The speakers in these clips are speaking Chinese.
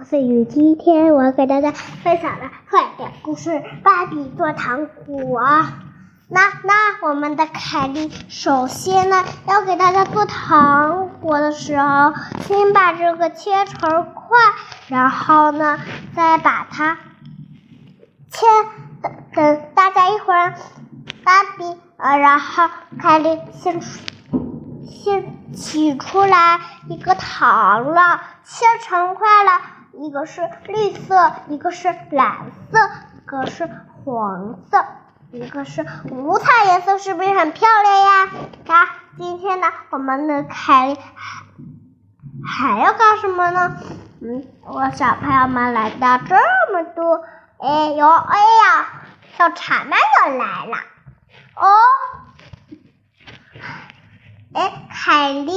我是雨，今天我给大家分享的快点故事《芭比做糖果》。那那我们的凯莉，首先呢要给大家做糖果的时候，先把这个切成块，然后呢再把它切。等等大家一会儿，芭比呃，然后凯莉先先取出来一个糖了，切成块了。一个是绿色，一个是蓝色，一个是黄色，一个是五彩颜色，是不是很漂亮呀？那今天呢，我们的凯还还要干什么呢？嗯，我小朋友们来到这么多，哎呦哎呀，小蝉们又来了哦，哎，凯莉，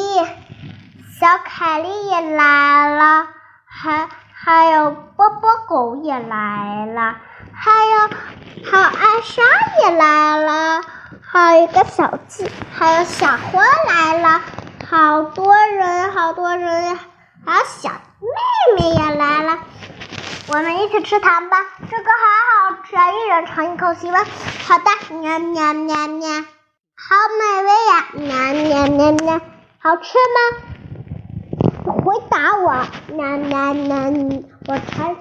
小凯莉也来了，还。还有波波狗也来了，还有还有艾莎也来了，还有一个小鸡，还有小花来了，好多人，好多人，还有小妹妹也来了。我们一起吃糖吧，这个好好吃啊！一人尝一口，行吗？好的，喵喵喵喵，好美味呀！喵喵喵喵，好吃吗？回答我，那那那，我才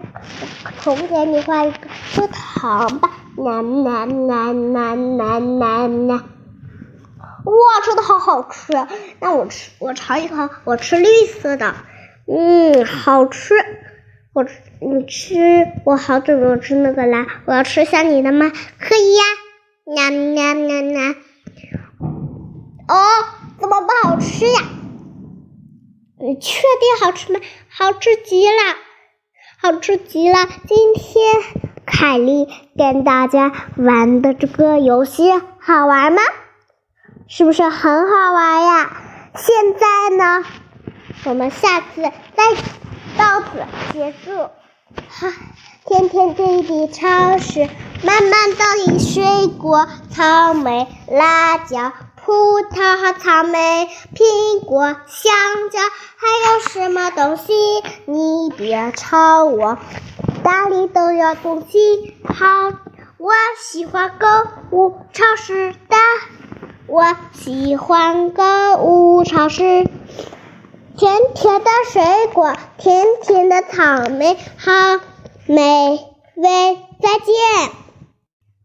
重给你画一个颗糖吧，那那那那那那那，哇，真的好好吃！那我吃，我尝一口，我吃绿色的，嗯，好吃。我你吃，我好久没有吃那个啦，我要吃下你的吗？可以呀，喵喵喵喵。哦，怎么不好吃呀？你确定好吃吗？好吃极了，好吃极了！今天凯莉跟大家玩的这个游戏好玩吗？是不是很好玩呀？现在呢，我们下次再到此结束。哈，天天弟弟超市，慢慢到底水果、草莓、辣椒。葡萄和草莓，苹果、香蕉，还有什么东西？你别吵我，哪里都有东西。好，我。喜欢购物超市的，我。喜欢购物超市。甜甜的水果，甜甜的草莓，好美味。再见。